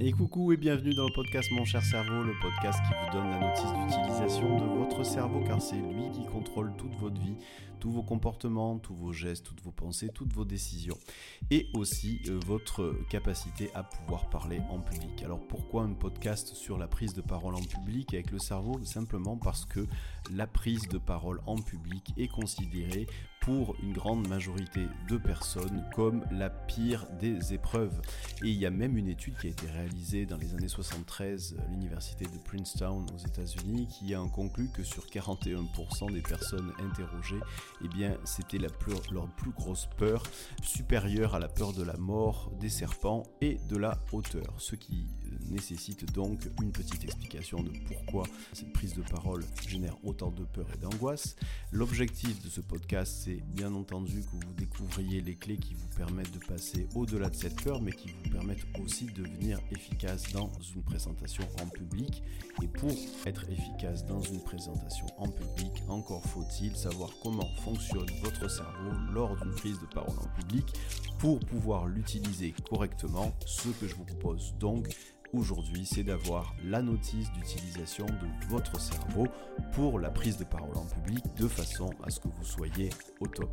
Et coucou et bienvenue dans le podcast Mon cher cerveau, le podcast qui vous donne la notice d'utilisation de votre cerveau car c'est lui qui contrôle toute votre vie, tous vos comportements, tous vos gestes, toutes vos pensées, toutes vos décisions et aussi euh, votre capacité à pouvoir parler en public. Alors pourquoi un podcast sur la prise de parole en public avec le cerveau? Simplement parce que la prise de parole en public est considérée pour une grande majorité de personnes comme la pire des épreuves. Et il y a même une étude qui a été réalisée dans les années 73 à l'université de Princeton aux États-Unis qui a conclu que sur 41% des personnes interrogées, eh bien, c'était leur plus grosse peur, supérieure à la peur de la mort, des serpents et de la hauteur. Ce qui nécessite donc une petite explication de pourquoi cette prise de parole génère autant de peur et d'angoisse. L'objectif de ce podcast, c'est bien entendu que vous découvriez les clés qui vous permettent de passer au-delà de cette peur, mais qui vous permettent aussi de devenir efficace dans une présentation en public. Et pour être efficace dans une présentation en public, encore faut-il savoir comment fonctionne votre cerveau lors d'une prise de parole en public pour pouvoir l'utiliser correctement. Ce que je vous propose donc, aujourd'hui, c'est d'avoir la notice d'utilisation de votre cerveau pour la prise de parole en public de façon à ce que vous soyez au top.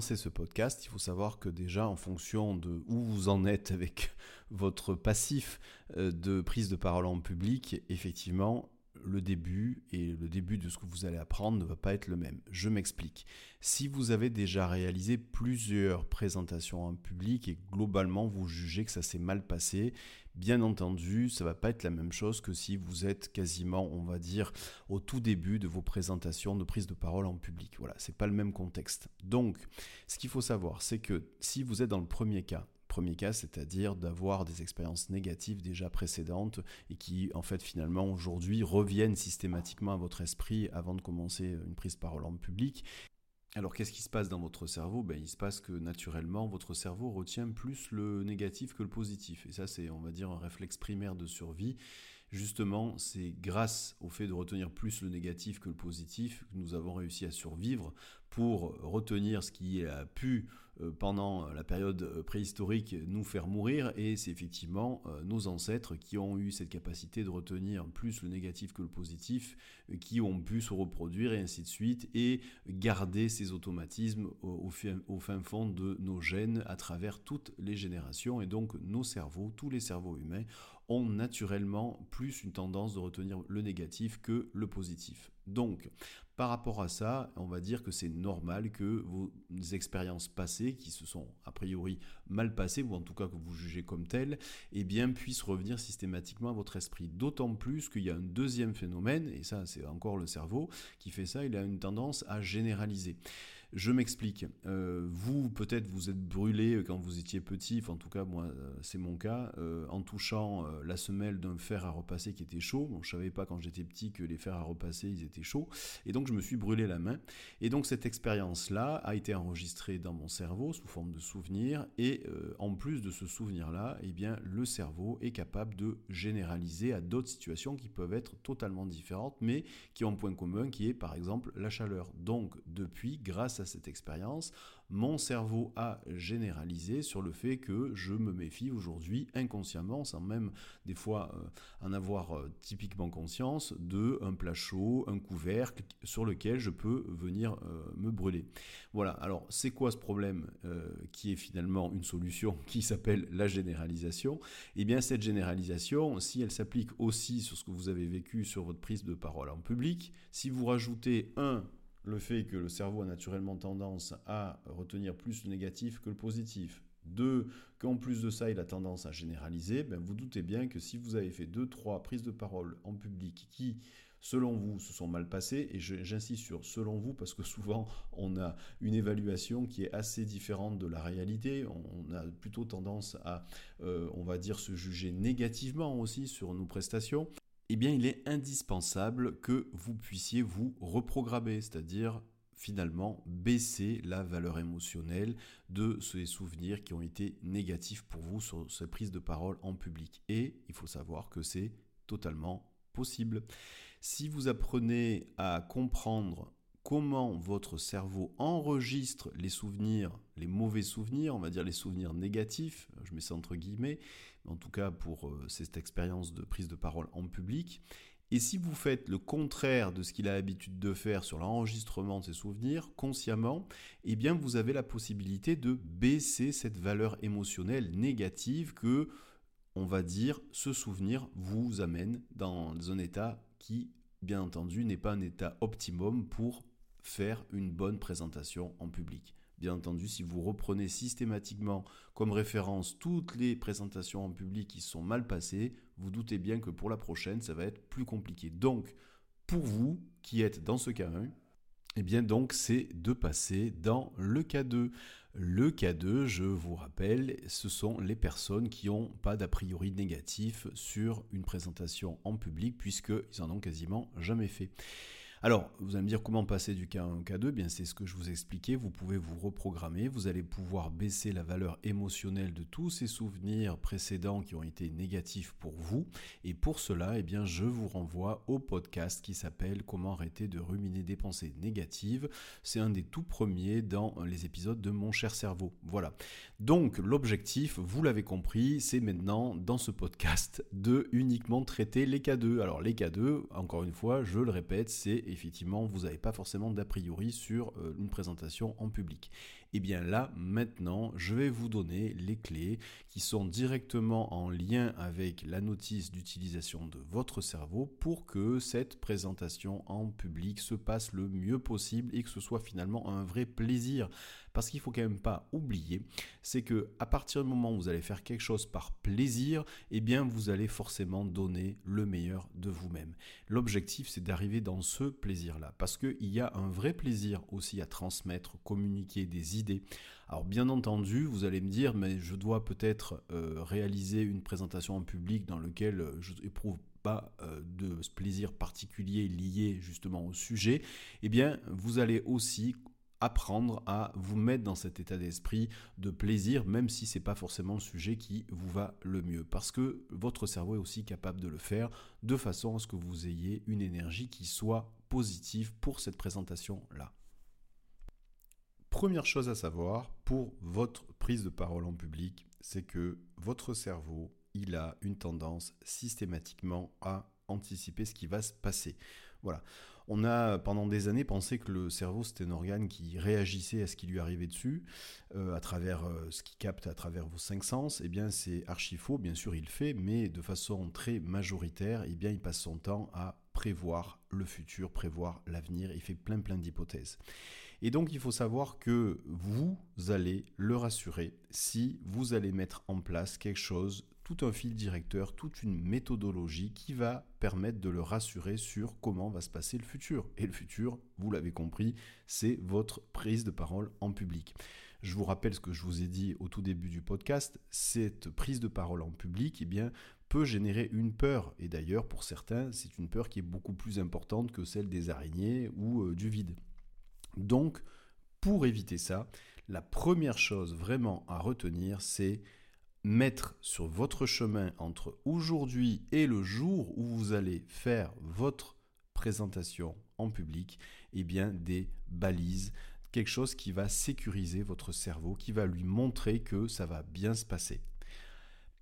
Ce podcast, il faut savoir que déjà, en fonction de où vous en êtes avec votre passif euh, de prise de parole en public, effectivement, le début et le début de ce que vous allez apprendre ne va pas être le même. Je m'explique. Si vous avez déjà réalisé plusieurs présentations en public et globalement vous jugez que ça s'est mal passé, Bien entendu, ça va pas être la même chose que si vous êtes quasiment, on va dire, au tout début de vos présentations de prise de parole en public. Voilà, c'est pas le même contexte. Donc, ce qu'il faut savoir, c'est que si vous êtes dans le premier cas, premier cas, c'est-à-dire d'avoir des expériences négatives déjà précédentes et qui, en fait, finalement, aujourd'hui reviennent systématiquement à votre esprit avant de commencer une prise de parole en public, alors qu'est-ce qui se passe dans votre cerveau? Ben, Il se passe que naturellement, votre cerveau retient plus le négatif que le positif. Et ça, c'est, on va dire, un réflexe primaire de survie. Justement, c'est grâce au fait de retenir plus le négatif que le positif que nous avons réussi à survivre pour retenir ce qui a pu pendant la période euh, préhistorique nous faire mourir et c'est effectivement euh, nos ancêtres qui ont eu cette capacité de retenir plus le négatif que le positif qui ont pu se reproduire et ainsi de suite et garder ces automatismes au, au fin fond de nos gènes à travers toutes les générations et donc nos cerveaux, tous les cerveaux humains ont naturellement plus une tendance de retenir le négatif que le positif. Donc, par rapport à ça, on va dire que c'est normal que vos expériences passées, qui se sont a priori mal passées, ou en tout cas que vous jugez comme telles, eh bien, puissent revenir systématiquement à votre esprit. D'autant plus qu'il y a un deuxième phénomène, et ça c'est encore le cerveau qui fait ça, il a une tendance à généraliser. Je m'explique. Euh, vous, peut-être, vous êtes brûlé quand vous étiez petit, enfin, en tout cas, moi, euh, c'est mon cas, euh, en touchant la semelle d'un fer à repasser qui était chaud. Bon, je savais pas quand j'étais petit que les fers à repasser, ils étaient chauds. Et donc, je me suis brûlé la main. Et donc, cette expérience-là a été enregistrée dans mon cerveau sous forme de souvenir. Et en plus de ce souvenir-là, eh bien, le cerveau est capable de généraliser à d'autres situations qui peuvent être totalement différentes, mais qui ont un point commun, qui est, par exemple, la chaleur. Donc, depuis, grâce à cette expérience, mon cerveau a généralisé sur le fait que je me méfie aujourd'hui inconsciemment, sans même des fois euh, en avoir euh, typiquement conscience, de un plat chaud, un couvercle sur lequel je peux venir euh, me brûler. Voilà, alors c'est quoi ce problème qui est finalement une solution qui s'appelle la généralisation? Eh bien cette généralisation, si elle s'applique aussi sur ce que vous avez vécu sur votre prise de parole en public, si vous rajoutez un le fait que le cerveau a naturellement tendance à retenir plus le négatif que le positif. Deux, qu'en plus de ça, il a tendance à généraliser, ben vous doutez bien que si vous avez fait deux, trois prises de parole en public qui, selon vous, se sont mal passées, et j'insiste sur selon vous, parce que souvent on a une évaluation qui est assez différente de la réalité, on, a plutôt tendance à, euh, on va dire, se juger négativement aussi sur nos prestations eh bien il est indispensable que vous puissiez vous reprogrammer, c'est-à-dire finalement baisser la valeur émotionnelle de ces souvenirs qui ont été négatifs pour vous sur cette prise de parole en public. Et il faut savoir que c'est totalement possible. Si vous apprenez à comprendre comment votre cerveau enregistre les souvenirs, les mauvais souvenirs, on va dire les souvenirs négatifs, je mets ça entre guillemets, en tout cas pour euh, cette expérience de prise de parole en public. Et si vous faites le contraire de ce qu'il a l'habitude de faire sur l'enregistrement de ses souvenirs, consciemment, eh bien vous avez la possibilité de baisser cette valeur émotionnelle négative que, on va dire, ce souvenir vous amène dans un état qui, bien entendu, n'est pas un état optimum pour faire une bonne présentation en public. Bien entendu, si vous reprenez systématiquement comme référence toutes les présentations en public qui sont mal passées, vous doutez bien que pour la prochaine, ça va être plus compliqué. Donc, pour vous qui êtes dans ce cas 1, eh bien donc c'est de passer dans le cas 2. Le cas 2, je vous rappelle, ce sont les personnes qui n'ont pas d'a priori négatif sur une présentation en public puisqu'ils en ont quasiment jamais fait. Alors, vous allez me dire comment passer du K1 au K2 Bien, c'est ce que je vous expliquais. Vous pouvez vous reprogrammer. Vous allez pouvoir baisser la valeur émotionnelle de tous ces souvenirs précédents qui ont été négatifs pour vous. Et pour cela, eh bien, je vous renvoie au podcast qui s'appelle Comment arrêter de ruminer des pensées négatives. C'est un des tout premiers dans les épisodes de Mon cher cerveau. Voilà. Donc, l'objectif, vous l'avez compris, c'est maintenant dans ce podcast de uniquement traiter les K2. Alors, les K2, encore une fois, je le répète, c'est effectivement, vous n'avez pas forcément d'a priori sur euh, une présentation en public. Et eh bien là, maintenant, je vais vous donner les clés qui sont directement en lien avec la notice d'utilisation de votre cerveau pour que cette présentation en public se passe le mieux possible et que ce soit finalement un vrai plaisir. Parce qu'il faut quand même pas oublier, c'est que à partir du moment où vous allez faire quelque chose par plaisir, eh bien vous allez forcément donner le meilleur de vous-même. L'objectif, c'est d'arriver dans ce plaisir-là, parce qu'il y a un vrai plaisir aussi à transmettre, communiquer des Alors bien entendu, vous allez me dire, mais je dois peut-être euh, réaliser une présentation en public dans lequel euh, je n'éprouve pas euh, de plaisir particulier lié justement au sujet, eh bien vous allez aussi apprendre à vous mettre dans cet état d'esprit de plaisir, même si c'est pas forcément le sujet qui vous va le mieux. Parce que votre cerveau est aussi capable de le faire de façon à ce que vous ayez une énergie qui soit positive pour cette présentation-là. Première chose à savoir pour votre prise de parole en public, c'est que votre cerveau, il a une tendance systématiquement à anticiper ce qui va se passer. Voilà. On a pendant des années pensé que le cerveau c'était un organe qui réagissait à ce qui lui arrivait dessus, euh, à travers euh, ce qu'il capte à travers vos cinq sens. Eh bien, c'est archi faux. Bien sûr, il le fait, mais de façon très majoritaire. Eh bien, il passe son temps à prévoir le futur, prévoir l'avenir. Il fait plein plein d'hypothèses. Et donc, il faut savoir que vous allez le rassurer si vous allez mettre en place quelque chose tout un fil directeur, toute une méthodologie qui va permettre de le rassurer sur comment va se passer le futur. Et le futur, vous l'avez compris, c'est votre prise de parole en public. Je vous rappelle ce que je vous ai dit au tout début du podcast, cette prise de parole en public, eh peut générer une peur. Et d'ailleurs, pour certains, c'est une peur qui est beaucoup plus importante que celle des araignées ou euh, du vide. Donc, pour éviter ça, la première chose vraiment à retenir, c'est mettre sur votre chemin entre aujourd'hui et le jour où vous allez faire votre présentation en public, eh bien des balises, quelque chose qui va sécuriser votre cerveau, qui va lui montrer que ça va bien se passer.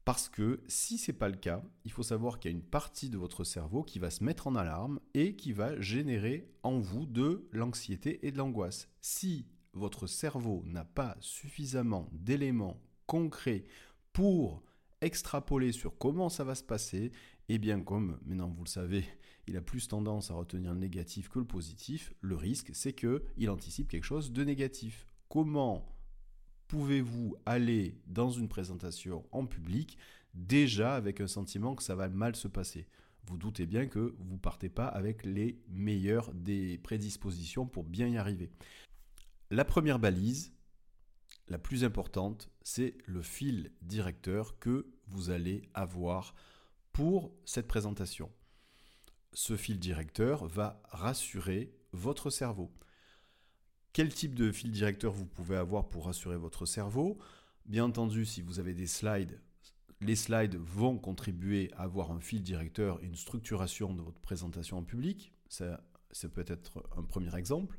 Parce que si ce n'est pas le cas, il faut savoir qu'il y a une partie de votre cerveau qui va se mettre en alarme et qui va générer en vous de l'anxiété et de l'angoisse. Si votre cerveau n'a pas suffisamment d'éléments concrets pour extrapoler sur comment ça va se passer, et eh bien comme maintenant vous le savez, il a plus tendance à retenir le négatif que le positif, le risque c'est qu'il anticipe quelque chose de négatif. Comment pouvez-vous aller dans une présentation en public déjà avec un sentiment que ça va mal se passer? Vous doutez bien que vous partez pas avec les meilleures des prédispositions pour bien y arriver. La première balise, la plus importante, c'est le fil directeur que vous allez avoir pour cette présentation. Ce fil directeur va rassurer votre cerveau. Quel type de fil directeur vous pouvez avoir pour rassurer votre cerveau Bien entendu, si vous avez des slides, les slides vont contribuer à avoir un fil directeur une structuration de votre présentation en public. Ça, ça peut être un premier exemple.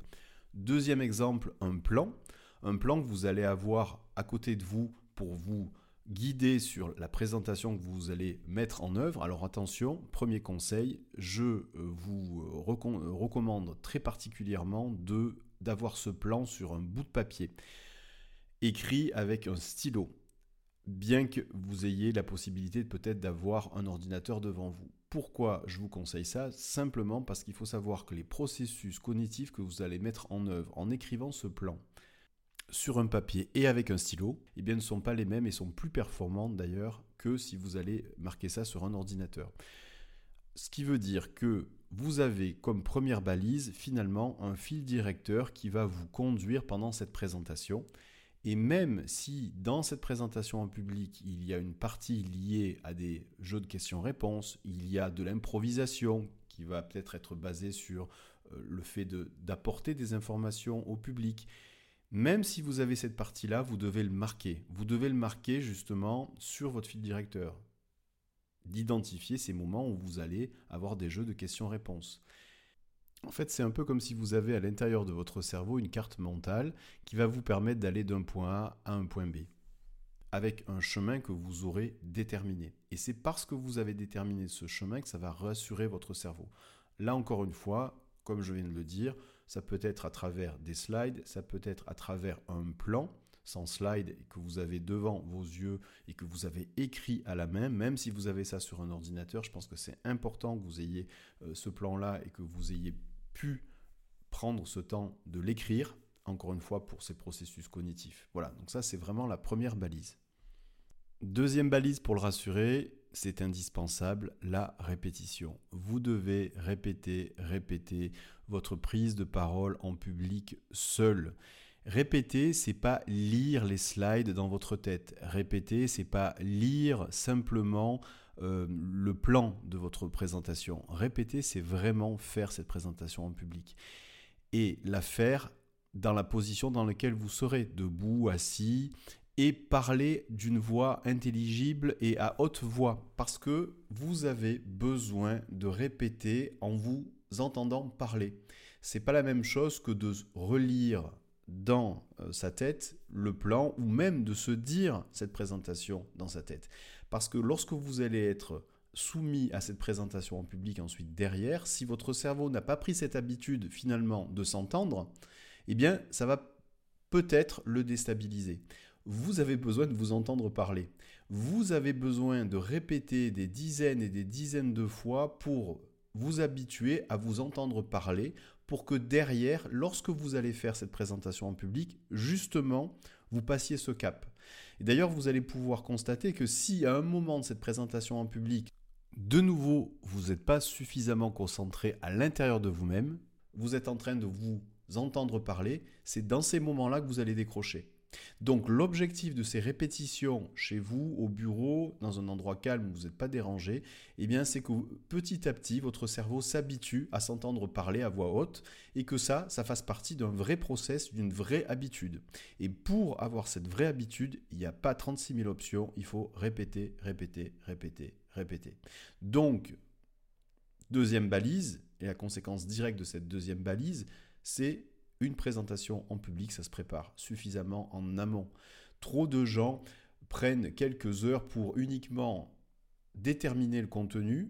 Deuxième exemple, un plan. Un plan que vous allez avoir à côté de vous pour vous guider sur la présentation que vous allez mettre en œuvre. Alors attention, premier conseil, je euh, vous euh, recommande très particulièrement de d'avoir ce plan sur un bout de papier écrit avec un stylo, bien que vous ayez la possibilité peut-être d'avoir un ordinateur devant vous. Pourquoi je vous conseille ça? Simplement parce qu'il faut savoir que les processus cognitifs que vous allez mettre en œuvre en écrivant ce plan, sur un papier et avec un stylo, eh bien, ne sont pas les mêmes et sont plus performantes d'ailleurs que si vous allez marquer ça sur un ordinateur. Ce qui veut dire que vous avez comme première balise finalement un fil directeur qui va vous conduire pendant cette présentation. Et même si dans cette présentation en public, il y a une partie liée à des jeux de questions-réponses, il y a de l'improvisation qui va peut-être être basée sur euh, le fait d'apporter des informations au public, même si vous avez cette partie-là, vous devez le marquer. Vous devez le marquer justement sur votre fil directeur. D'identifier ces moments où vous allez avoir des jeux de questions-réponses. En fait, c'est un peu comme si vous avez à l'intérieur de votre cerveau une carte mentale qui va vous permettre d'aller d'un point A à un point B, avec un chemin que vous aurez déterminé. Et c'est parce que vous avez déterminé ce chemin que ça va rassurer votre cerveau. Là encore une fois, comme je viens de le dire, ça peut être à travers des slides, ça peut être à travers un plan sans slide que vous avez devant vos yeux et que vous avez écrit à la main, même si vous avez ça sur un ordinateur, je pense que c'est important que vous ayez euh, ce plan-là et que vous ayez pu prendre ce temps de l'écrire, encore une fois, pour ces processus cognitifs. Voilà, donc ça c'est vraiment la première balise. Deuxième balise pour le rassurer, c'est indispensable, la répétition. Vous devez répéter, répéter votre prise de parole en public seul. Répéter, c'est pas lire les slides dans votre tête. Répéter, c'est pas lire simplement euh, le plan de votre présentation. Répéter, c'est vraiment faire cette présentation en public et la faire dans la position dans laquelle vous serez, debout, assis, et parler d'une voix intelligible et à haute voix parce que vous avez besoin de répéter en vous entendant parler. C'est pas la même chose que de relire dans euh, sa tête le plan ou même de se dire cette présentation dans sa tête. Parce que lorsque vous allez être soumis à cette présentation en public ensuite derrière, si votre cerveau n'a pas pris cette habitude finalement de s'entendre, eh bien ça va peut-être le déstabiliser vous avez besoin de vous entendre parler. Vous avez besoin de répéter des dizaines et des dizaines de fois pour vous habituer à vous entendre parler, pour que derrière, lorsque vous allez faire cette présentation en public, justement, vous passiez ce cap. Et d'ailleurs, vous allez pouvoir constater que si à un moment de cette présentation en public, de nouveau, vous n'êtes pas suffisamment concentré à l'intérieur de vous-même, vous êtes en train de vous entendre parler, c'est dans ces moments-là que vous allez décrocher. Donc l'objectif de ces répétitions chez vous, au bureau, dans un endroit calme où vous n'êtes pas dérangé, eh c'est que petit à petit votre cerveau s'habitue à s'entendre parler à voix haute et que ça, ça fasse partie d'un vrai process, d'une vraie habitude. Et pour avoir cette vraie habitude, il n'y a pas 36 000 options, il faut répéter, répéter, répéter, répéter. Donc, deuxième balise, et la conséquence directe de cette deuxième balise, c'est une présentation en public, ça se prépare suffisamment en amont. Trop de gens prennent quelques heures pour uniquement déterminer le contenu,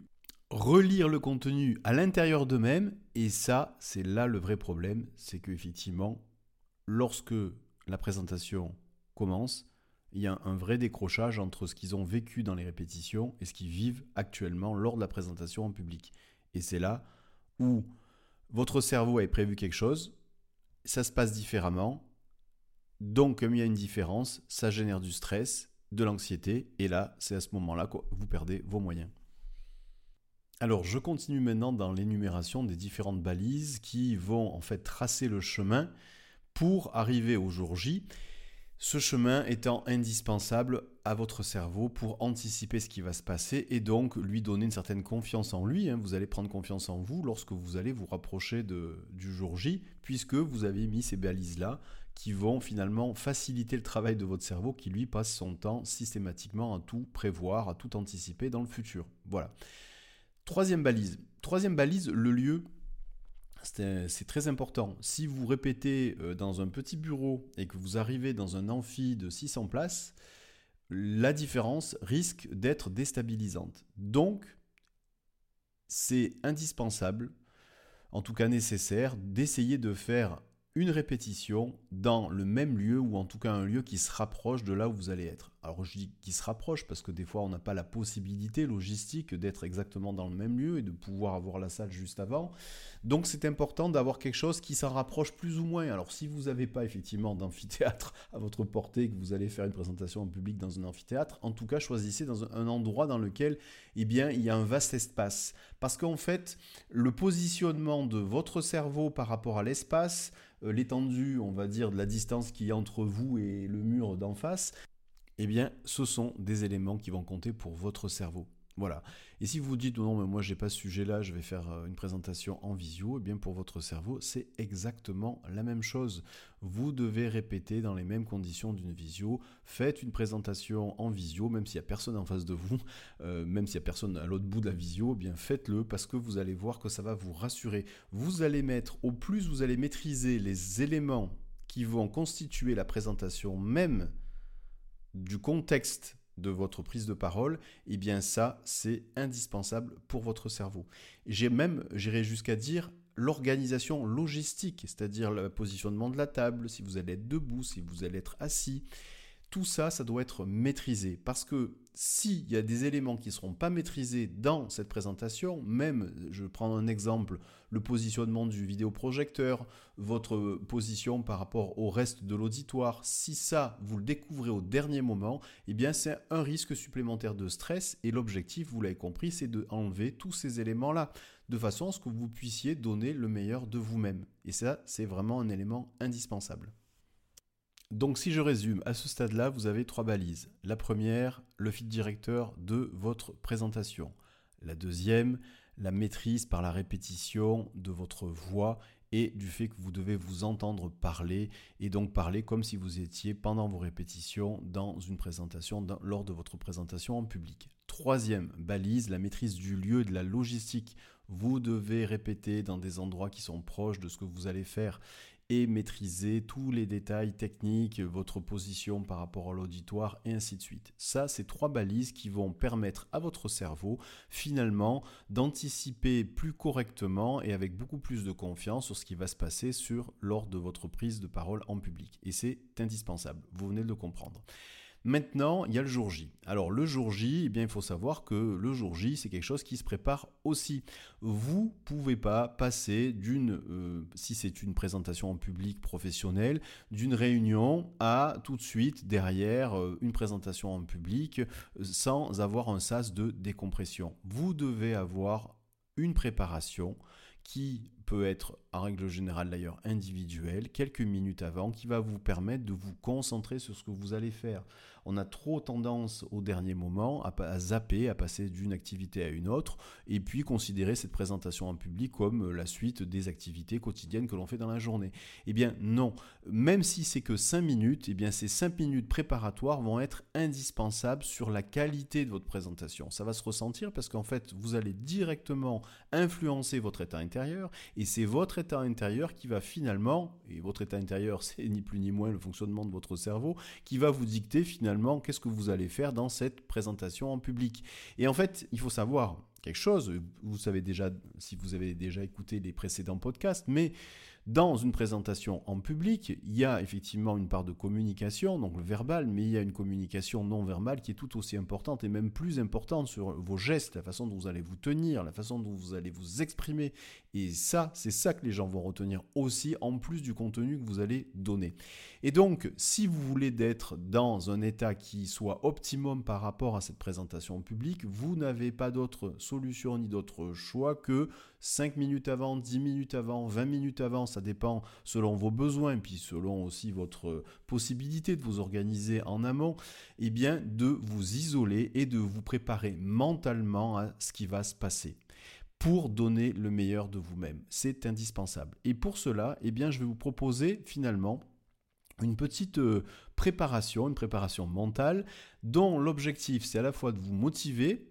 relire le contenu à l'intérieur d'eux-mêmes, et ça, c'est là le vrai problème, c'est qu'effectivement, lorsque la présentation commence, il y a un vrai décrochage entre ce qu'ils ont vécu dans les répétitions et ce qu'ils vivent actuellement lors de la présentation en public. Et c'est là où votre cerveau avait prévu quelque chose, ça se passe différemment. Donc, comme il y a une différence, ça génère du stress, de l'anxiété, et là, c'est à ce moment-là que vous perdez vos moyens. Alors, je continue maintenant dans l'énumération des différentes balises qui vont en fait tracer le chemin pour arriver au jour J. Ce chemin étant indispensable à votre cerveau pour anticiper ce qui va se passer et donc lui donner une certaine confiance en lui. Hein. Vous allez prendre confiance en vous lorsque vous allez vous rapprocher de, du jour J, puisque vous avez mis ces balises-là qui vont finalement faciliter le travail de votre cerveau qui lui passe son temps systématiquement à tout prévoir, à tout anticiper dans le futur. Voilà. Troisième balise. Troisième balise, le lieu c'est très important. Si vous répétez euh, dans un petit bureau et que vous arrivez dans un amphi de 600 places, la différence risque d'être déstabilisante. Donc, c'est indispensable, en tout cas nécessaire, d'essayer de faire une répétition dans le même lieu ou en tout cas un lieu qui se rapproche de là où vous allez être. Alors je dis qui se rapproche parce que des fois on n'a pas la possibilité logistique d'être exactement dans le même lieu et de pouvoir avoir la salle juste avant. Donc c'est important d'avoir quelque chose qui s'en rapproche plus ou moins. Alors si vous n'avez pas effectivement d'amphithéâtre à votre portée, que vous allez faire une présentation en public dans un amphithéâtre, en tout cas choisissez dans un endroit dans lequel eh bien, il y a un vaste espace. Parce qu'en fait, le positionnement de votre cerveau par rapport à l'espace, l'étendue, on va dire, de la distance qui est entre vous et le mur d'en face, eh bien, ce sont des éléments qui vont compter pour votre cerveau. Voilà. Et si vous vous dites non, mais moi j'ai pas ce sujet-là, je vais faire euh, une présentation en visio, eh bien pour votre cerveau, c'est exactement la même chose. Vous devez répéter dans les mêmes conditions d'une visio. Faites une présentation en visio, même s'il n'y a personne en face de vous, euh, même s'il n'y a personne à l'autre bout de la visio, eh bien faites-le parce que vous allez voir que ça va vous rassurer. Vous allez mettre, au plus vous allez maîtriser les éléments qui vont constituer la présentation même du contexte de votre prise de parole, eh bien ça, c'est indispensable pour votre cerveau. J'ai même, j'irai jusqu'à dire, l'organisation logistique, c'est-à-dire le positionnement de la table, si vous allez être debout, si vous allez être assis, tout ça, ça doit être maîtrisé. Parce que s'il y a des éléments qui ne seront pas maîtrisés dans cette présentation, même, je prends un exemple, le positionnement du vidéoprojecteur, votre position par rapport au reste de l'auditoire, si ça, vous le découvrez au dernier moment, eh bien c'est un risque supplémentaire de stress et l'objectif, vous l'avez compris, c'est de enlever tous ces éléments-là de façon à ce que vous puissiez donner le meilleur de vous-même. Et ça, c'est vraiment un élément indispensable. Donc si je résume, à ce stade-là, vous avez trois balises. La première, le fil directeur de votre présentation. La deuxième, la maîtrise par la répétition de votre voix et du fait que vous devez vous entendre parler et donc parler comme si vous étiez pendant vos répétitions dans une présentation, lors de votre présentation en public. Troisième balise, la maîtrise du lieu et de la logistique. Vous devez répéter dans des endroits qui sont proches de ce que vous allez faire et maîtriser tous les détails techniques, votre position par rapport à l'auditoire et ainsi de suite. Ça, c'est trois balises qui vont permettre à votre cerveau finalement d'anticiper plus correctement et avec beaucoup plus de confiance sur ce qui va se passer lors de votre prise de parole en public. Et c'est indispensable, vous venez de le comprendre. Maintenant, il y a le jour J. Alors le jour J, eh bien, il faut savoir que le jour J, c'est quelque chose qui se prépare aussi. Vous pouvez pas passer d'une, euh, si c'est une présentation en public professionnelle, d'une réunion à tout de suite derrière euh, une présentation en public euh, sans avoir un sas de décompression. Vous devez avoir une préparation qui peut être en règle générale d'ailleurs individuelle, quelques minutes avant, qui va vous permettre de vous concentrer sur ce que vous allez faire on a trop tendance au dernier moment à, zapper, à passer d'une activité à une autre, et puis considérer cette présentation en public comme la suite des activités quotidiennes que l'on fait dans la journée. Eh bien non, même si c'est que 5 minutes, eh bien ces 5 minutes préparatoires vont être indispensables sur la qualité de votre présentation. Ça va se ressentir parce qu'en fait, vous allez directement influencer votre état intérieur, et c'est votre état intérieur qui va finalement, et votre état intérieur c'est ni plus ni moins le fonctionnement de votre cerveau, qui va vous dicter finalement qu'est-ce que vous allez faire dans cette présentation en public? Et en fait, il faut savoir quelque chose, vous savez déjà, si vous avez déjà écouté les précédents podcasts, mais dans une présentation en public, il y a effectivement une part de communication, donc le verbal, mais il y a une communication non verbale qui est tout aussi importante et même plus importante sur vos gestes, la façon dont vous allez vous tenir, la façon dont vous allez vous exprimer. Et ça, c'est ça que les gens vont retenir aussi, en plus du contenu que vous allez donner. Et donc, si vous voulez d'être dans un état qui soit optimum par rapport à cette présentation en public, vous n'avez pas d'autre solution solution ni d'autre choix que 5 minutes avant, 10 minutes avant, 20 minutes avant, ça dépend selon vos besoins, puis selon aussi votre possibilité de vous organiser en amont, et eh bien de vous isoler et de vous préparer mentalement à ce qui va se passer pour donner le meilleur de vous-même. C'est indispensable. Et pour cela, eh je vais vous proposer finalement une petite euh, préparation, une préparation mentale, dont l'objectif, c'est à la fois de vous motiver,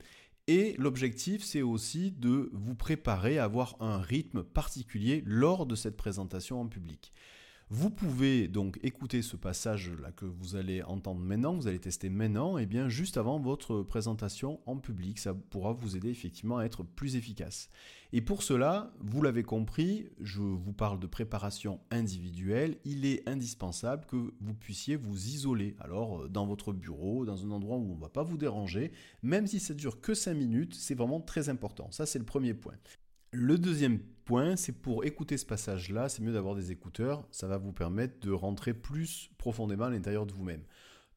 et l'objectif, c'est aussi de vous préparer à avoir un rythme particulier lors de cette présentation en public. Vous pouvez donc écouter ce passage-là que vous allez entendre maintenant, vous allez tester maintenant, et bien juste avant votre présentation en public. Ça pourra vous aider effectivement à être plus efficace. Et pour cela, vous l'avez compris, je vous parle de préparation individuelle. Il est indispensable que vous puissiez vous isoler. Alors, euh, dans votre bureau, dans un endroit où on ne va pas vous déranger, même si ça dure que 5 minutes, c'est vraiment très important. Ça, c'est le premier point. Le deuxième point, c'est pour écouter ce passage-là, c'est mieux d'avoir des écouteurs, ça va vous permettre de rentrer plus profondément à l'intérieur de vous-même.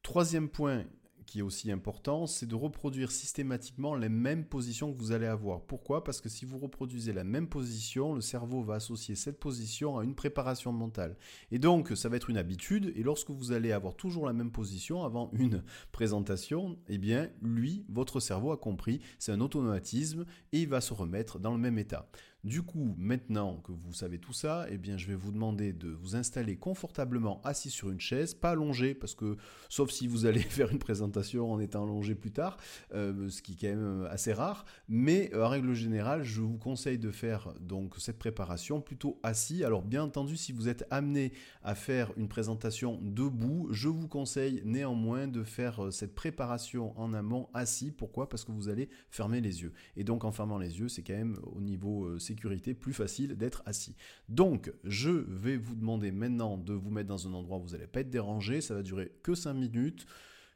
Troisième point qui est aussi important, c'est de reproduire systématiquement les mêmes positions que vous allez avoir. Pourquoi? Parce que si vous reproduisez la même position, le cerveau va associer cette position à une préparation mentale. Et donc, ça va être une habitude, et lorsque vous allez avoir toujours la même position avant une présentation, eh bien, lui, votre cerveau a compris, c'est un automatisme, et il va se remettre dans le même état. Du coup, maintenant que vous savez tout ça, eh bien, je vais vous demander de vous installer confortablement assis sur une chaise, pas allongé, parce que sauf si vous allez faire une présentation en étant allongé plus tard, euh, ce qui est quand même euh, assez rare. Mais euh, règle générale, je vous conseille de faire donc cette préparation plutôt assis. Alors bien entendu, si vous êtes amené à faire une présentation debout, je vous conseille néanmoins de faire cette préparation en amont assis. Pourquoi? Parce que vous allez fermer les yeux. Et donc en fermant les yeux, c'est quand même au niveau plus facile d'être assis. Donc, je vais vous demander maintenant de vous mettre dans un endroit où vous n'allez pas être dérangé. Ça va durer que 5 minutes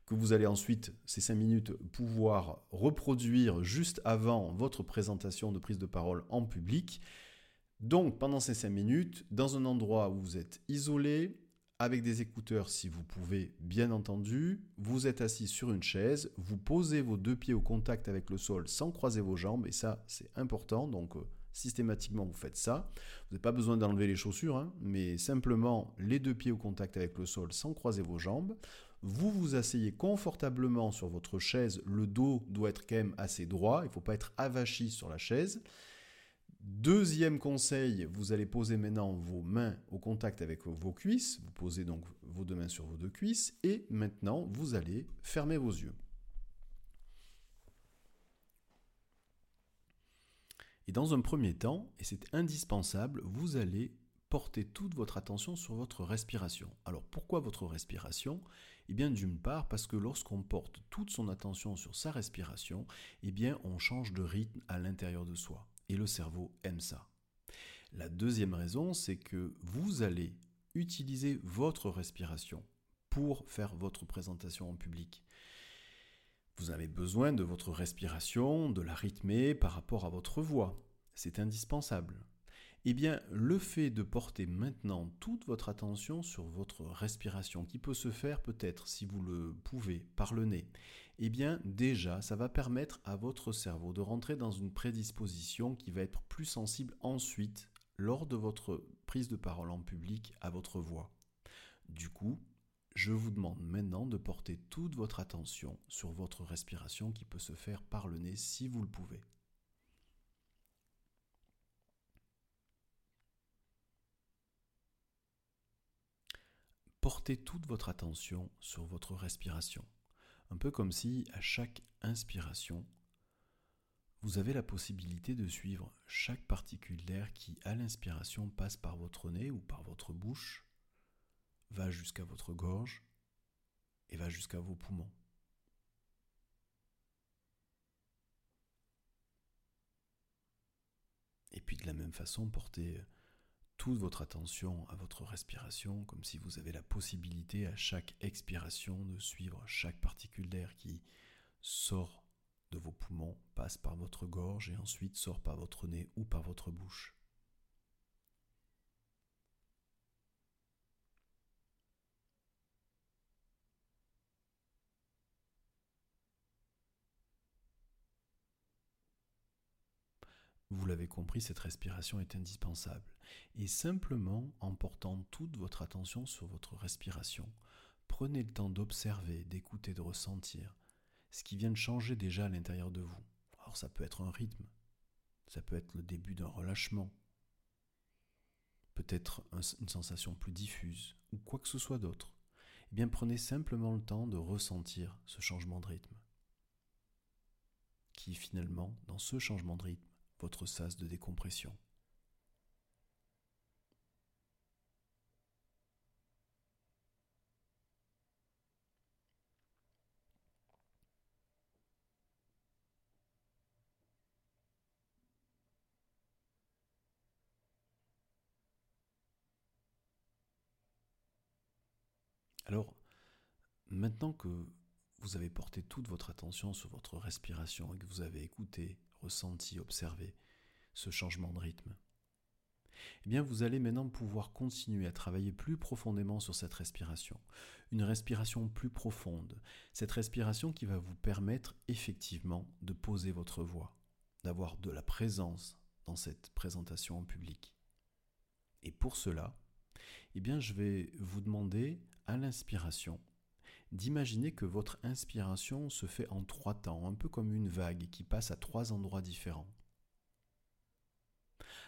que vous allez ensuite, ces 5 minutes, pouvoir reproduire juste avant votre présentation de prise de parole en public. Donc, pendant ces 5 minutes, dans un endroit où vous êtes isolé, avec des écouteurs si vous pouvez, bien entendu. Vous êtes assis sur une chaise, vous posez vos deux pieds au contact avec le sol sans croiser vos jambes, et ça c'est important, donc euh, systématiquement vous faites ça. Vous n'avez pas besoin d'enlever les chaussures, hein, mais simplement les deux pieds au contact avec le sol sans croiser vos jambes. Vous vous asseyez confortablement sur votre chaise, le dos doit être quand même assez droit, il ne faut pas être avachi sur la chaise. Deuxième conseil, vous allez poser maintenant vos mains au contact avec vos cuisses, vous posez donc vos deux mains sur vos deux cuisses, et maintenant vous allez fermer vos yeux. Et dans un premier temps, et c'est indispensable, vous allez porter toute votre attention sur votre respiration. Alors pourquoi votre respiration? Eh bien d'une part parce que lorsqu'on porte toute son attention sur sa respiration, eh bien on change de rythme à l'intérieur de soi. Et le cerveau aime ça. La deuxième raison, c'est que vous allez utiliser votre respiration pour faire votre présentation en public. Vous avez besoin de votre respiration, de la rythmer par rapport à votre voix. C'est indispensable. Eh bien, le fait de porter maintenant toute votre attention sur votre respiration, qui peut se faire peut-être, si vous le pouvez, par le nez, eh bien déjà, ça va permettre à votre cerveau de rentrer dans une prédisposition qui va être plus sensible ensuite, lors de votre prise de parole en public, à votre voix. Du coup, je vous demande maintenant de porter toute votre attention sur votre respiration qui peut se faire par le nez si vous le pouvez. Portez toute votre attention sur votre respiration, un peu comme si à chaque inspiration, vous avez la possibilité de suivre chaque particule d'air qui, à l'inspiration, passe par votre nez ou par votre bouche va jusqu'à votre gorge et va jusqu'à vos poumons. Et puis de la même façon, portez toute votre attention à votre respiration, comme si vous avez la possibilité à chaque expiration de suivre chaque particule d'air qui sort de vos poumons, passe par votre gorge et ensuite sort par votre nez ou par votre bouche. Vous l'avez compris, cette respiration est indispensable. Et simplement en portant toute votre attention sur votre respiration, prenez le temps d'observer, d'écouter, de ressentir ce qui vient de changer déjà à l'intérieur de vous. Alors ça peut être un rythme, ça peut être le début d'un relâchement, peut-être une sensation plus diffuse ou quoi que ce soit d'autre. Eh bien prenez simplement le temps de ressentir ce changement de rythme qui finalement, dans ce changement de rythme, votre sas de décompression. Alors, maintenant que vous avez porté toute votre attention sur votre respiration et que vous avez écouté, ressenti, observé ce changement de rythme, eh bien vous allez maintenant pouvoir continuer à travailler plus profondément sur cette respiration. Une respiration plus profonde. Cette respiration qui va vous permettre effectivement de poser votre voix, d'avoir de la présence dans cette présentation en public. Et pour cela, eh bien je vais vous demander à l'inspiration d'imaginer que votre inspiration se fait en trois temps, un peu comme une vague qui passe à trois endroits différents.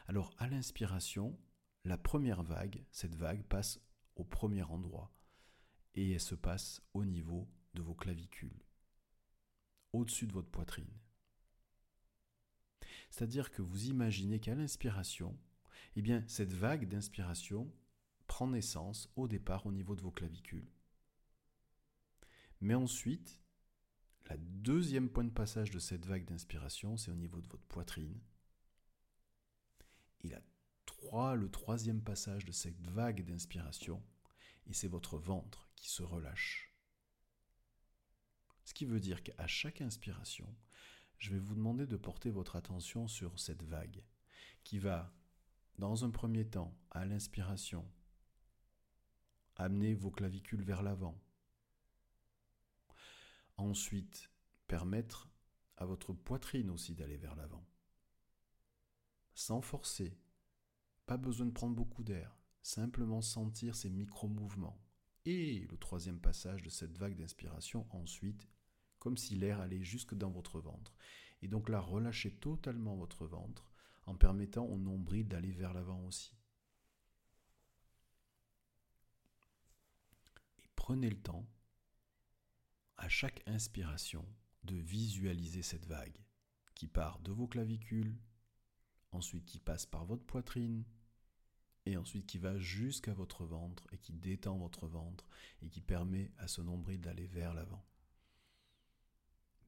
Alors à l'inspiration, la première vague, cette vague passe au premier endroit et elle se passe au niveau de vos clavicules, au-dessus de votre poitrine. C'est-à-dire que vous imaginez qu'à l'inspiration, eh bien cette vague d'inspiration prend naissance au départ au niveau de vos clavicules mais ensuite, la deuxième point de passage de cette vague d'inspiration, c'est au niveau de votre poitrine. Et la trois, le troisième passage de cette vague d'inspiration, et c'est votre ventre qui se relâche. Ce qui veut dire qu'à chaque inspiration, je vais vous demander de porter votre attention sur cette vague qui va, dans un premier temps, à l'inspiration, amener vos clavicules vers l'avant, Ensuite, permettre à votre poitrine aussi d'aller vers l'avant. Sans forcer. Pas besoin de prendre beaucoup d'air. Simplement sentir ces micro-mouvements. Et le troisième passage de cette vague d'inspiration, ensuite, comme si l'air allait jusque dans votre ventre. Et donc là, relâchez totalement votre ventre en permettant au nombril d'aller vers l'avant aussi. Et prenez le temps à chaque inspiration de visualiser cette vague qui part de vos clavicules, ensuite qui passe par votre poitrine, et ensuite qui va jusqu'à votre ventre et qui détend votre ventre et qui permet à ce nombril d'aller vers l'avant.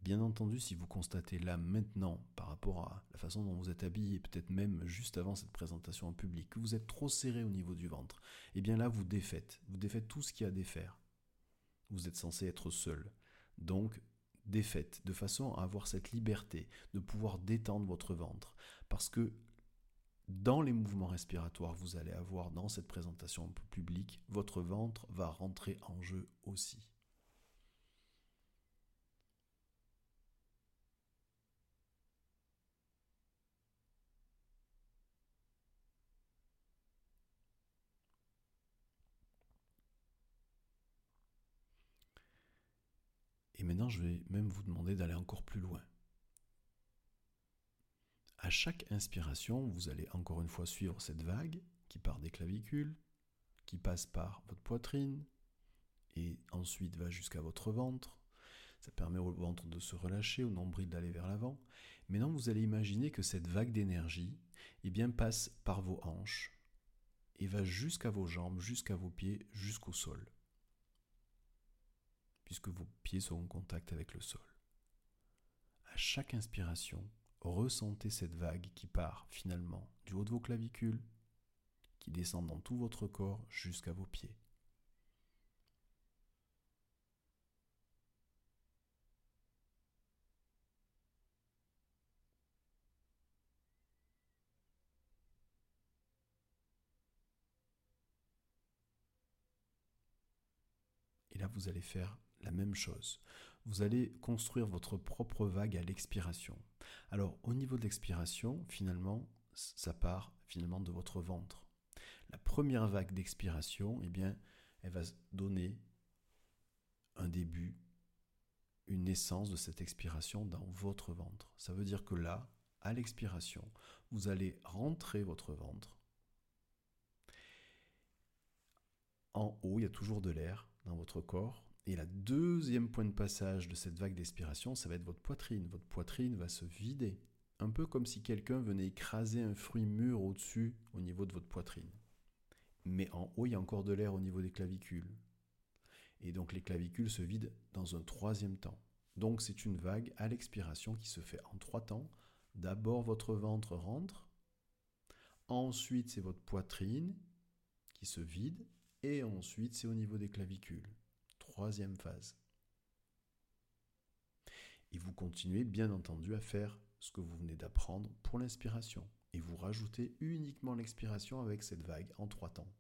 Bien entendu, si vous constatez là maintenant, par rapport à la façon dont vous êtes habillé, peut-être même juste avant cette présentation en public, que vous êtes trop serré au niveau du ventre, et eh bien là vous défaites, vous défaites tout ce qu'il y a à défaire. Vous êtes censé être seul. Donc, défaite, de façon à avoir cette liberté de pouvoir détendre votre ventre. Parce que dans les mouvements respiratoires vous allez avoir dans cette présentation publique, votre ventre va rentrer en jeu aussi. Maintenant, je vais même vous demander d'aller encore plus loin. À chaque inspiration, vous allez encore une fois suivre cette vague qui part des clavicules, qui passe par votre poitrine et ensuite va jusqu'à votre ventre. Ça permet au ventre de se relâcher, au nombril d'aller vers l'avant. Maintenant, vous allez imaginer que cette vague d'énergie eh bien, passe par vos hanches et va jusqu'à vos jambes, jusqu'à vos pieds, jusqu'au sol puisque vos pieds seront en contact avec le sol. À chaque inspiration, ressentez cette vague qui part finalement du haut de vos clavicules, qui descend dans tout votre corps jusqu'à vos pieds. Et là, vous allez faire la même chose. vous allez construire votre propre vague à l'expiration. Alors au niveau de l'expiration, finalement, ça part finalement de votre ventre. La première vague d'expiration, eh bien, elle va donner un début, une naissance de cette expiration dans votre ventre. Ça veut dire que là, à l'expiration, vous allez rentrer votre ventre. En haut, il y a toujours de l'air dans votre corps. Et la deuxième point de passage de cette vague d'expiration, ça va être votre poitrine. Votre poitrine va se vider. Un peu comme si quelqu'un venait écraser un fruit mûr au-dessus, au niveau de votre poitrine. Mais en haut, il y a encore de l'air au niveau des clavicules. Et donc les clavicules se vident dans un troisième temps. Donc c'est une vague à l'expiration qui se fait en trois temps. D'abord votre ventre rentre, ensuite c'est votre poitrine qui se vide, et ensuite c'est au niveau des clavicules. Troisième phase. Et vous continuez bien entendu à faire ce que vous venez d'apprendre pour l'inspiration. Et vous rajoutez uniquement l'expiration avec cette vague en trois temps.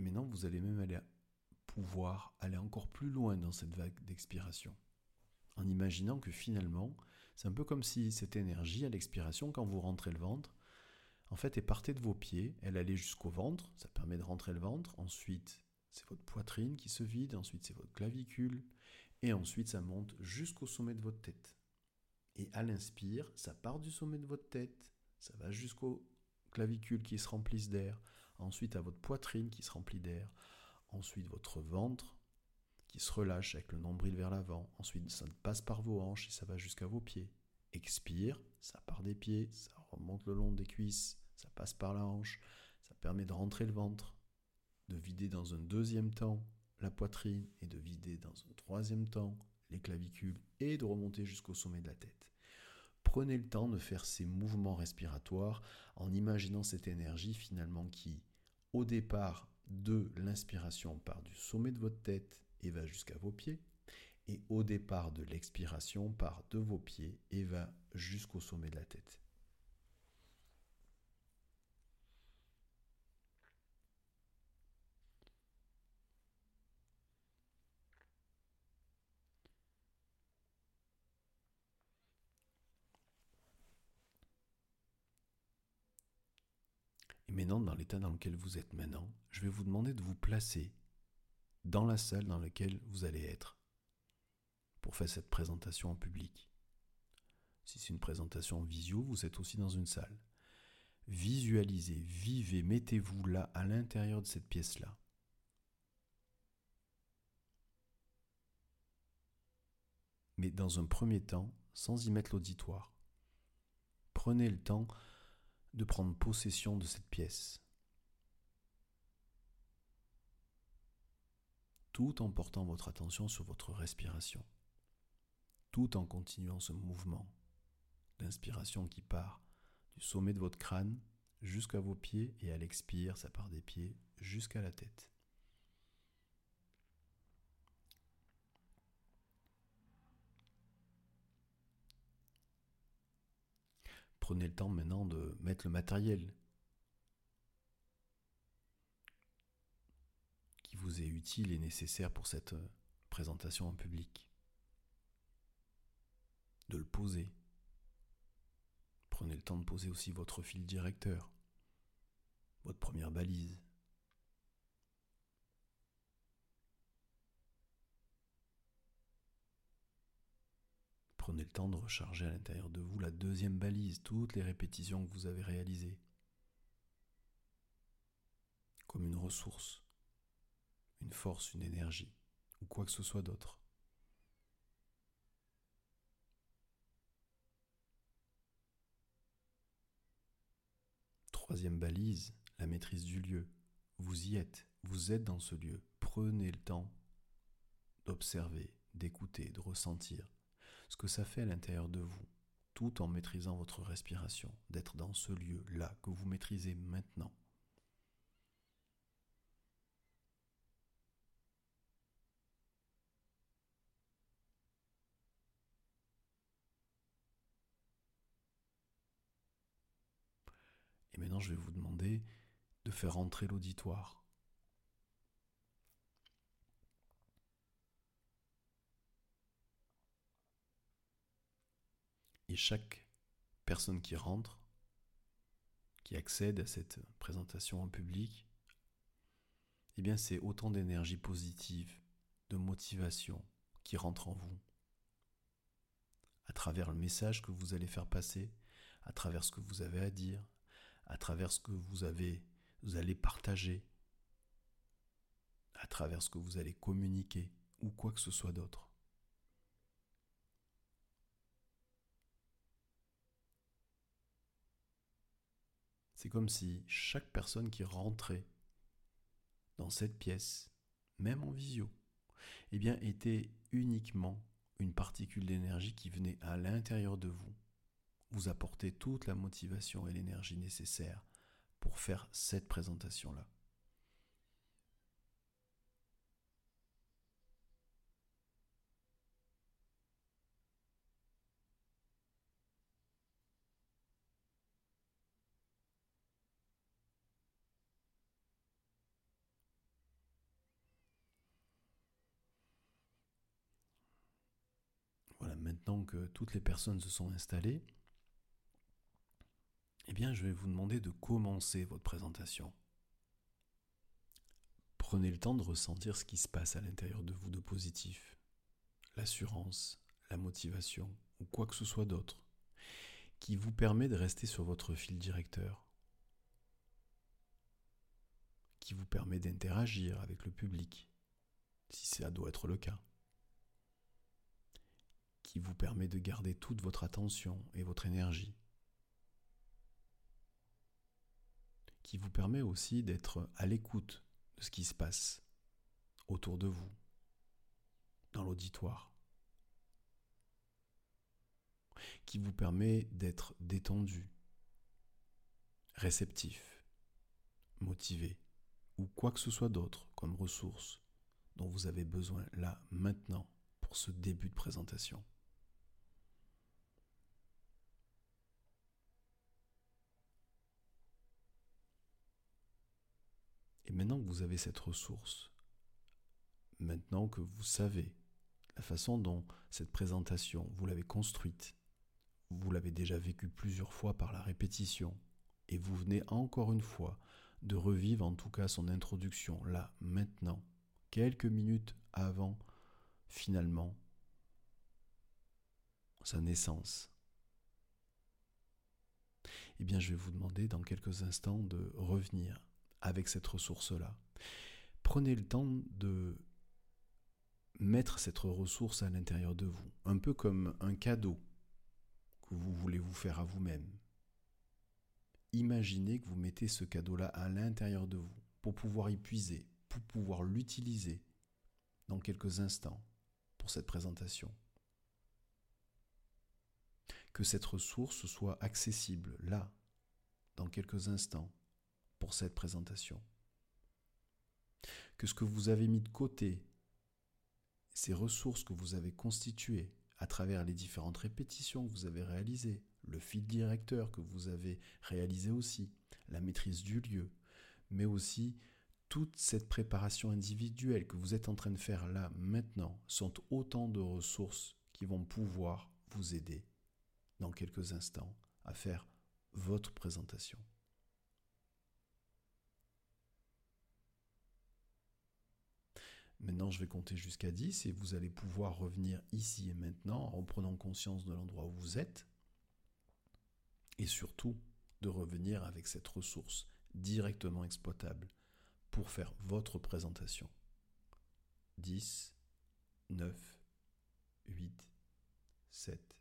Et maintenant, vous allez même aller pouvoir aller encore plus loin dans cette vague d'expiration. En imaginant que finalement, c'est un peu comme si cette énergie à l'expiration, quand vous rentrez le ventre, en fait, elle partait de vos pieds, elle allait jusqu'au ventre, ça permet de rentrer le ventre, ensuite c'est votre poitrine qui se vide, ensuite c'est votre clavicule, et ensuite ça monte jusqu'au sommet de votre tête. Et à l'inspire, ça part du sommet de votre tête, ça va jusqu'aux clavicules qui se remplissent d'air, ensuite à votre poitrine qui se remplit d'air, ensuite votre ventre qui se relâche avec le nombril vers l'avant, ensuite ça passe par vos hanches et ça va jusqu'à vos pieds. Expire, ça part des pieds, ça remonte le long des cuisses, ça passe par la hanche, ça permet de rentrer le ventre, de vider dans un deuxième temps la poitrine et de vider dans un troisième temps les clavicules et de remonter jusqu'au sommet de la tête. Prenez le temps de faire ces mouvements respiratoires en imaginant cette énergie finalement qui au départ de l'inspiration part du sommet de votre tête et va jusqu'à vos pieds, et au départ de l'expiration part de vos pieds et va jusqu'au sommet de la tête. Dans l'état dans lequel vous êtes maintenant, je vais vous demander de vous placer dans la salle dans laquelle vous allez être pour faire cette présentation en public. Si c'est une présentation en visio, vous êtes aussi dans une salle. Visualisez, vivez, mettez-vous là, à l'intérieur de cette pièce-là. Mais dans un premier temps, sans y mettre l'auditoire. Prenez le temps de prendre possession de cette pièce. Tout en portant votre attention sur votre respiration. Tout en continuant ce mouvement d'inspiration qui part du sommet de votre crâne jusqu'à vos pieds et à l'expire, ça part des pieds jusqu'à la tête. Prenez le temps maintenant de mettre le matériel qui vous est utile et nécessaire pour cette euh, présentation en public. De le poser. Prenez le temps de poser aussi votre fil directeur, votre première balise. Prenez le temps de recharger à l'intérieur de vous la deuxième balise, toutes les répétitions que vous avez réalisées, comme une ressource, une force, une énergie, ou quoi que ce soit d'autre. Troisième balise, la maîtrise du lieu. Vous y êtes, vous êtes dans ce lieu. Prenez le temps d'observer, d'écouter, de ressentir ce que ça fait à l'intérieur de vous, tout en maîtrisant votre respiration, d'être dans ce lieu-là que vous maîtrisez maintenant. Et maintenant, je vais vous demander de faire entrer l'auditoire Et chaque personne qui rentre, qui accède à cette présentation en public, eh bien c'est autant d'énergie positive, de motivation qui rentre en vous. À travers le message que vous allez faire passer, à travers ce que vous avez à dire, à travers ce que vous avez vous allez partager, à travers ce que vous allez communiquer ou quoi que ce soit d'autre. C'est comme si chaque personne qui rentrait dans cette pièce, même en visio, eh était uniquement une particule d'énergie qui venait à l'intérieur de vous, vous apporter toute la motivation et l'énergie nécessaire pour faire cette présentation-là. Que toutes les personnes se sont installées, eh bien, je vais vous demander de commencer votre présentation. Prenez le temps de ressentir ce qui se passe à l'intérieur de vous de positif, l'assurance, la motivation ou quoi que ce soit d'autre, qui vous permet de rester sur votre fil directeur, qui vous permet d'interagir avec le public, si ça doit être le cas qui vous permet de garder toute votre attention et votre énergie, qui vous permet aussi d'être à l'écoute de ce qui se passe autour de vous, dans l'auditoire, qui vous permet d'être détendu, réceptif, motivé, ou quoi que ce soit d'autre comme ressource dont vous avez besoin là, maintenant, pour ce début de présentation. Et maintenant que vous avez cette ressource, maintenant que vous savez la façon dont cette présentation, vous l'avez construite, vous l'avez déjà vécue plusieurs fois par la répétition, et vous venez encore une fois de revivre en tout cas son introduction, là, maintenant, quelques minutes avant, finalement, sa naissance. Eh bien, je vais vous demander dans quelques instants de revenir avec cette ressource-là. Prenez le temps de mettre cette ressource à l'intérieur de vous, un peu comme un cadeau que vous voulez vous faire à vous-même. Imaginez que vous mettez ce cadeau-là à l'intérieur de vous pour pouvoir y puiser, pour pouvoir l'utiliser dans quelques instants pour cette présentation. Que cette ressource soit accessible là, dans quelques instants, pour cette présentation. Que ce que vous avez mis de côté, ces ressources que vous avez constituées à travers les différentes répétitions que vous avez réalisées, le fil directeur que vous avez réalisé aussi, la maîtrise du lieu, mais aussi toute cette préparation individuelle que vous êtes en train de faire là maintenant sont autant de ressources qui vont pouvoir vous aider dans quelques instants à faire votre présentation. Maintenant, je vais compter jusqu'à 10 et vous allez pouvoir revenir ici et maintenant en prenant conscience de l'endroit où vous êtes et surtout de revenir avec cette ressource directement exploitable pour faire votre présentation. 10, 9, 8, 7,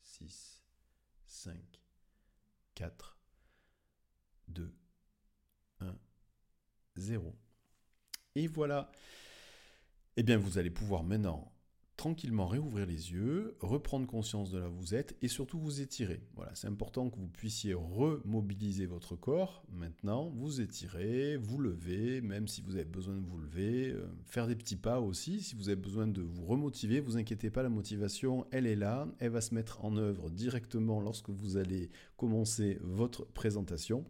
6, 5, 4, 2, 1, 0. Et voilà eh bien vous allez pouvoir maintenant tranquillement réouvrir les yeux, reprendre conscience de là où vous êtes et surtout vous étirer. Voilà, c'est important que vous puissiez remobiliser votre corps. Maintenant, vous étirez, vous levez, même si vous avez besoin de vous lever, euh, faire des petits pas aussi si vous avez besoin de vous remotiver. Vous inquiétez pas, la motivation, elle est là, elle va se mettre en œuvre directement lorsque vous allez commencer votre présentation.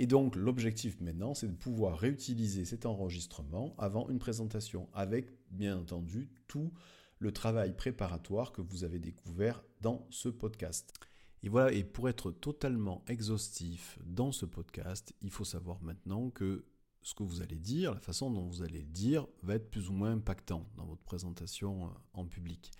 Et donc l'objectif maintenant, c'est de pouvoir réutiliser cet enregistrement avant une présentation, avec bien entendu tout le travail préparatoire que vous avez découvert dans ce podcast. Et voilà, et pour être totalement exhaustif dans ce podcast, il faut savoir maintenant que ce que vous allez dire, la façon dont vous allez le dire, va être plus ou moins impactant dans votre présentation euh, en public.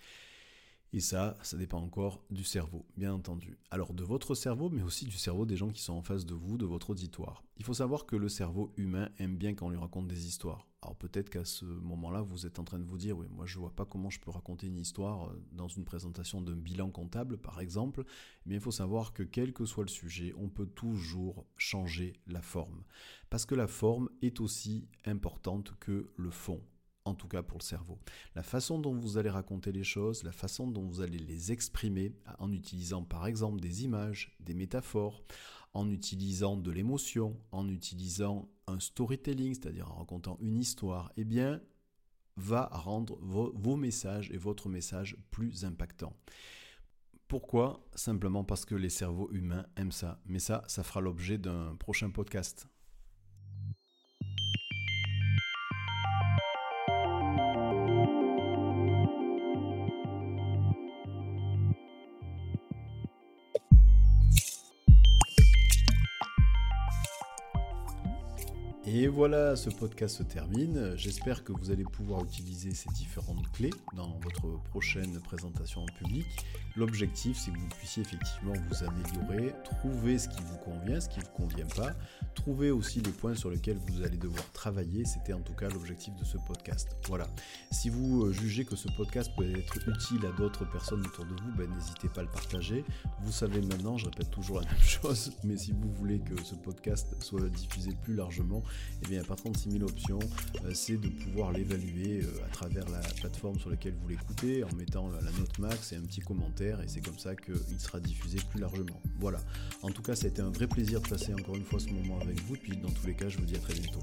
Et ça, ça dépend encore du cerveau, bien entendu. Alors de votre cerveau, mais aussi du cerveau des gens qui sont en face de vous, de votre auditoire. Il faut savoir que le cerveau humain aime bien quand on lui raconte des histoires. Alors peut-être qu'à ce moment-là, vous êtes en train de vous dire, oui, moi je vois pas comment je peux raconter une histoire euh, dans une présentation d'un bilan comptable, par exemple. Mais il faut savoir que quel que soit le sujet, on peut toujours changer la forme. Parce que la forme est aussi importante que le fond en tout cas pour le cerveau. La façon dont vous allez raconter les choses, la façon dont vous allez les exprimer en utilisant par exemple des images, des métaphores, en utilisant de l'émotion, en utilisant un storytelling, c'est-à-dire en racontant une histoire, eh bien, va rendre vos, messages et votre message plus impactants. Pourquoi? Simplement parce que les cerveaux humains aiment ça. Mais ça, ça fera l'objet d'un prochain podcast. Et voilà, ce podcast se termine. J'espère que vous allez pouvoir utiliser ces différentes clés dans votre prochaine présentation en public. L'objectif, c'est que vous puissiez effectivement vous améliorer, trouver ce qui vous convient, ce qui ne vous convient pas, trouver aussi les points sur lesquels vous allez devoir travailler. C'était en tout cas l'objectif de ce podcast. Voilà. Si vous euh, jugez que ce podcast peut être utile à d'autres personnes autour de vous, ben, n'hésitez pas à le partager. Vous savez maintenant, je répète toujours la même chose, mais si vous voulez que ce podcast soit diffusé plus largement, et bien, par contre, de options, euh, c'est de pouvoir l'évaluer euh, à travers la plateforme sur laquelle vous l'écoutez, en mettant la note max et un petit commentaire, et c'est comme ça qu'il sera diffusé plus largement. Voilà. En tout cas, ça a été un vrai plaisir de passer encore une fois ce moment avec vous, puis dans tous les cas, je vous dis à très bientôt.